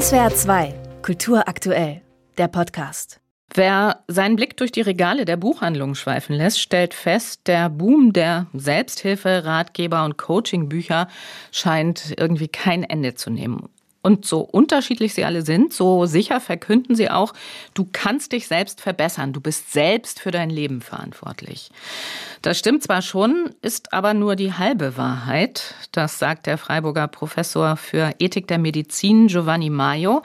SWR 2, Kultur aktuell, der Podcast. Wer seinen Blick durch die Regale der Buchhandlungen schweifen lässt, stellt fest, der Boom der Selbsthilfe, Ratgeber und Coachingbücher scheint irgendwie kein Ende zu nehmen. Und so unterschiedlich sie alle sind, so sicher verkünden sie auch, du kannst dich selbst verbessern, du bist selbst für dein Leben verantwortlich. Das stimmt zwar schon, ist aber nur die halbe Wahrheit. Das sagt der Freiburger Professor für Ethik der Medizin Giovanni Maio.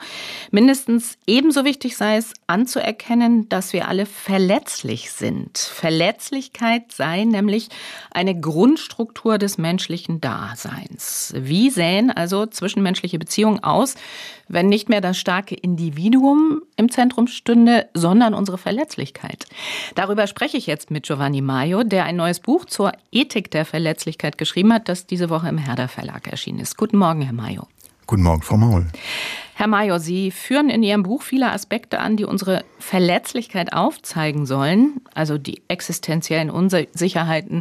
Mindestens ebenso wichtig sei es anzuerkennen, dass wir alle verletzlich sind. Verletzlichkeit sei nämlich eine Grundstruktur des menschlichen Daseins. Wie sähen also zwischenmenschliche Beziehungen aus, wenn nicht mehr das starke Individuum im Zentrum stünde, sondern unsere Verletzlichkeit. Darüber spreche ich jetzt mit Giovanni Maio, der ein neues Buch zur Ethik der Verletzlichkeit geschrieben hat, das diese Woche im Herder Verlag erschienen ist. Guten Morgen, Herr Maio. Guten Morgen, Frau Maul. Herr Mayo, Sie führen in Ihrem Buch viele Aspekte an, die unsere Verletzlichkeit aufzeigen sollen. Also die existenziellen Unsicherheiten,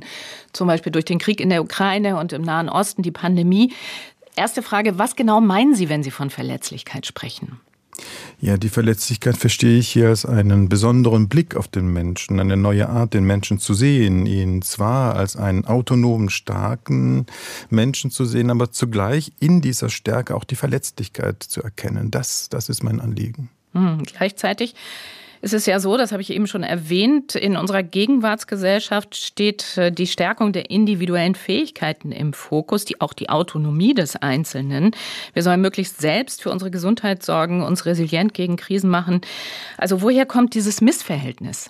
zum Beispiel durch den Krieg in der Ukraine und im Nahen Osten, die Pandemie. Erste Frage, was genau meinen Sie, wenn Sie von Verletzlichkeit sprechen? Ja, die Verletzlichkeit verstehe ich hier als einen besonderen Blick auf den Menschen, eine neue Art, den Menschen zu sehen, ihn zwar als einen autonomen, starken Menschen zu sehen, aber zugleich in dieser Stärke auch die Verletzlichkeit zu erkennen. Das, das ist mein Anliegen. Hm, gleichzeitig es ist ja so, das habe ich eben schon erwähnt, in unserer Gegenwartsgesellschaft steht äh, die Stärkung der individuellen Fähigkeiten im Fokus, die auch die Autonomie des Einzelnen. Wir sollen möglichst selbst für unsere Gesundheit sorgen, uns resilient gegen Krisen machen. Also woher kommt dieses Missverhältnis?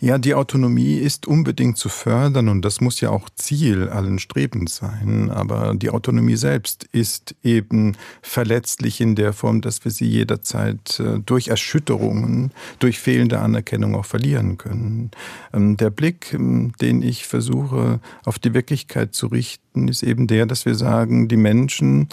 Ja, die Autonomie ist unbedingt zu fördern und das muss ja auch Ziel allen Strebens sein. Aber die Autonomie selbst ist eben verletzlich in der Form, dass wir sie jederzeit äh, durch Erschütterungen, durch fehlende Anerkennung auch verlieren können. Ähm, der Blick, ähm, den ich versuche auf die Wirklichkeit zu richten, ist eben der, dass wir sagen, die Menschen,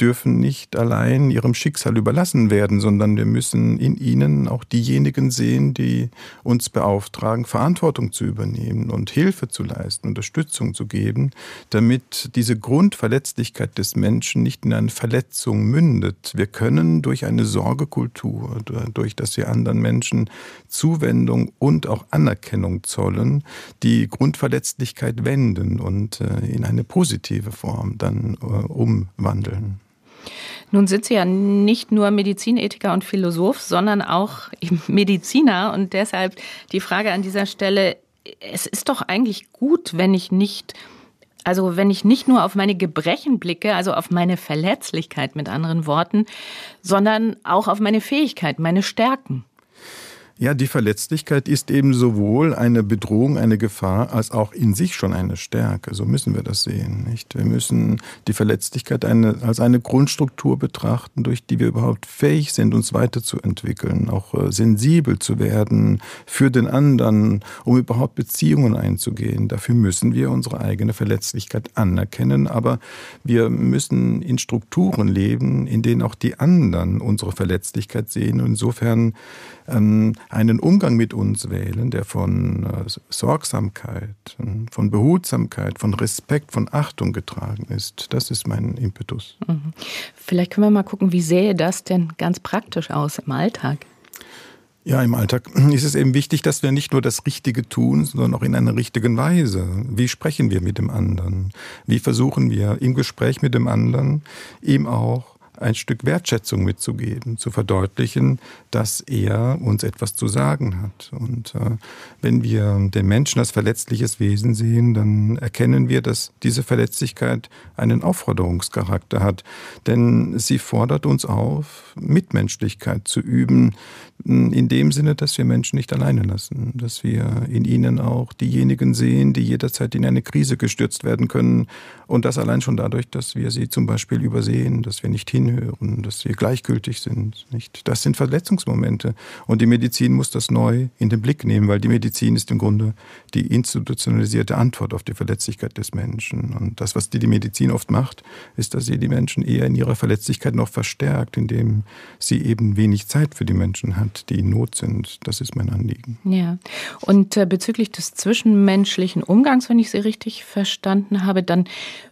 dürfen nicht allein ihrem Schicksal überlassen werden, sondern wir müssen in ihnen auch diejenigen sehen, die uns beauftragen, Verantwortung zu übernehmen und Hilfe zu leisten, Unterstützung zu geben, damit diese Grundverletzlichkeit des Menschen nicht in eine Verletzung mündet. Wir können durch eine Sorgekultur, durch dass wir anderen Menschen Zuwendung und auch Anerkennung zollen, die Grundverletzlichkeit wenden und äh, in eine positive Form dann äh, umwandeln. Nun sind Sie ja nicht nur Medizinethiker und Philosoph, sondern auch Mediziner. Und deshalb die Frage an dieser Stelle, es ist doch eigentlich gut, wenn ich nicht also wenn ich nicht nur auf meine Gebrechen blicke, also auf meine Verletzlichkeit mit anderen Worten, sondern auch auf meine Fähigkeit, meine Stärken. Ja, die Verletzlichkeit ist eben sowohl eine Bedrohung, eine Gefahr, als auch in sich schon eine Stärke. So müssen wir das sehen, nicht? Wir müssen die Verletzlichkeit eine, als eine Grundstruktur betrachten, durch die wir überhaupt fähig sind, uns weiterzuentwickeln, auch äh, sensibel zu werden für den anderen, um überhaupt Beziehungen einzugehen. Dafür müssen wir unsere eigene Verletzlichkeit anerkennen, aber wir müssen in Strukturen leben, in denen auch die anderen unsere Verletzlichkeit sehen. Und insofern einen Umgang mit uns wählen, der von äh, Sorgsamkeit, äh, von Behutsamkeit, von Respekt, von Achtung getragen ist. Das ist mein Impetus. Mhm. Vielleicht können wir mal gucken, wie sähe das denn ganz praktisch aus im Alltag? Ja, im Alltag ist es eben wichtig, dass wir nicht nur das Richtige tun, sondern auch in einer richtigen Weise. Wie sprechen wir mit dem anderen? Wie versuchen wir im Gespräch mit dem anderen ihm auch ein Stück Wertschätzung mitzugeben, zu verdeutlichen, dass er uns etwas zu sagen hat. Und äh, wenn wir den Menschen als verletzliches Wesen sehen, dann erkennen wir, dass diese Verletzlichkeit einen Aufforderungscharakter hat. Denn sie fordert uns auf, Mitmenschlichkeit zu üben, in dem Sinne, dass wir Menschen nicht alleine lassen, dass wir in ihnen auch diejenigen sehen, die jederzeit in eine Krise gestürzt werden können. Und das allein schon dadurch, dass wir sie zum Beispiel übersehen, dass wir nicht hinhören, dass wir gleichgültig sind. Nicht? Das sind Verletzungsmomente. Und die Medizin muss das neu in den Blick nehmen, weil die Medizin ist im Grunde die institutionalisierte Antwort auf die Verletzlichkeit des Menschen. Und das, was die, die Medizin oft macht, ist, dass sie die Menschen eher in ihrer Verletzlichkeit noch verstärkt, indem sie eben wenig Zeit für die Menschen hat die in Not sind. Das ist mein Anliegen. Ja. Und äh, bezüglich des zwischenmenschlichen Umgangs, wenn ich Sie richtig verstanden habe, dann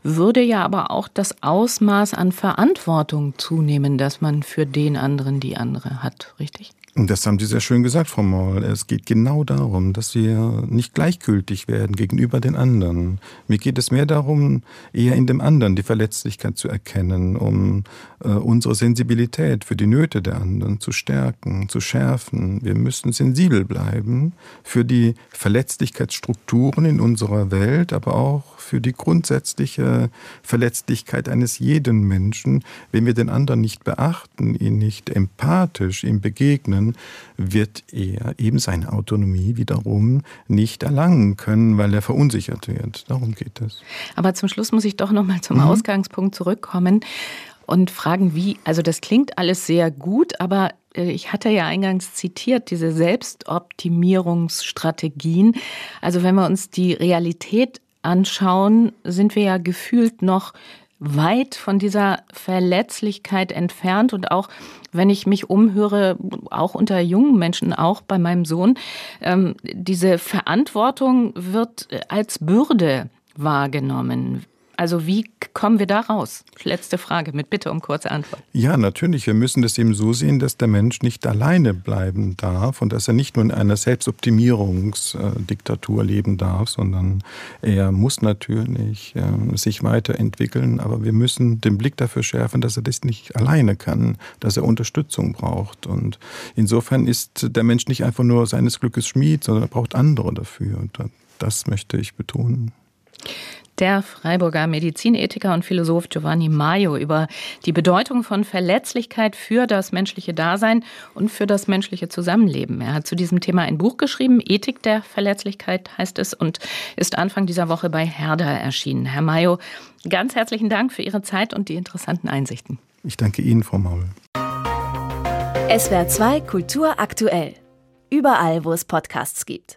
würde ja aber auch das Ausmaß an Verantwortung Verantwortung zunehmen, dass man für den anderen die andere hat, richtig? Das haben Sie sehr schön gesagt, Frau Maul. Es geht genau darum, dass wir nicht gleichgültig werden gegenüber den anderen. Mir geht es mehr darum, eher in dem anderen die Verletzlichkeit zu erkennen, um äh, unsere Sensibilität für die Nöte der anderen zu stärken, zu schärfen. Wir müssen sensibel bleiben für die Verletzlichkeitsstrukturen in unserer Welt, aber auch für die grundsätzliche Verletzlichkeit eines jeden Menschen. Wenn wir den anderen nicht beachten, ihn nicht empathisch ihm begegnen, können, wird er eben seine Autonomie wiederum nicht erlangen können, weil er verunsichert wird. Darum geht es. Aber zum Schluss muss ich doch noch mal zum mhm. Ausgangspunkt zurückkommen und fragen, wie, also das klingt alles sehr gut, aber äh, ich hatte ja eingangs zitiert, diese Selbstoptimierungsstrategien. Also wenn wir uns die Realität anschauen, sind wir ja gefühlt noch weit von dieser Verletzlichkeit entfernt und auch wenn ich mich umhöre, auch unter jungen Menschen, auch bei meinem Sohn, ähm, diese Verantwortung wird als Bürde wahrgenommen. Also wie kommen wir da raus? Letzte Frage mit Bitte um kurze Antwort. Ja, natürlich. Wir müssen das eben so sehen, dass der Mensch nicht alleine bleiben darf und dass er nicht nur in einer Selbstoptimierungsdiktatur leben darf, sondern er muss natürlich ähm, sich weiterentwickeln. Aber wir müssen den Blick dafür schärfen, dass er das nicht alleine kann, dass er Unterstützung braucht. Und insofern ist der Mensch nicht einfach nur seines Glückes Schmied, sondern er braucht andere dafür. Und das möchte ich betonen der Freiburger Medizinethiker und Philosoph Giovanni Maio über die Bedeutung von Verletzlichkeit für das menschliche Dasein und für das menschliche Zusammenleben. Er hat zu diesem Thema ein Buch geschrieben, Ethik der Verletzlichkeit heißt es, und ist Anfang dieser Woche bei Herder erschienen. Herr Maio, ganz herzlichen Dank für Ihre Zeit und die interessanten Einsichten. Ich danke Ihnen, Frau Maul. SWR 2 Kultur aktuell. Überall, wo es Podcasts gibt.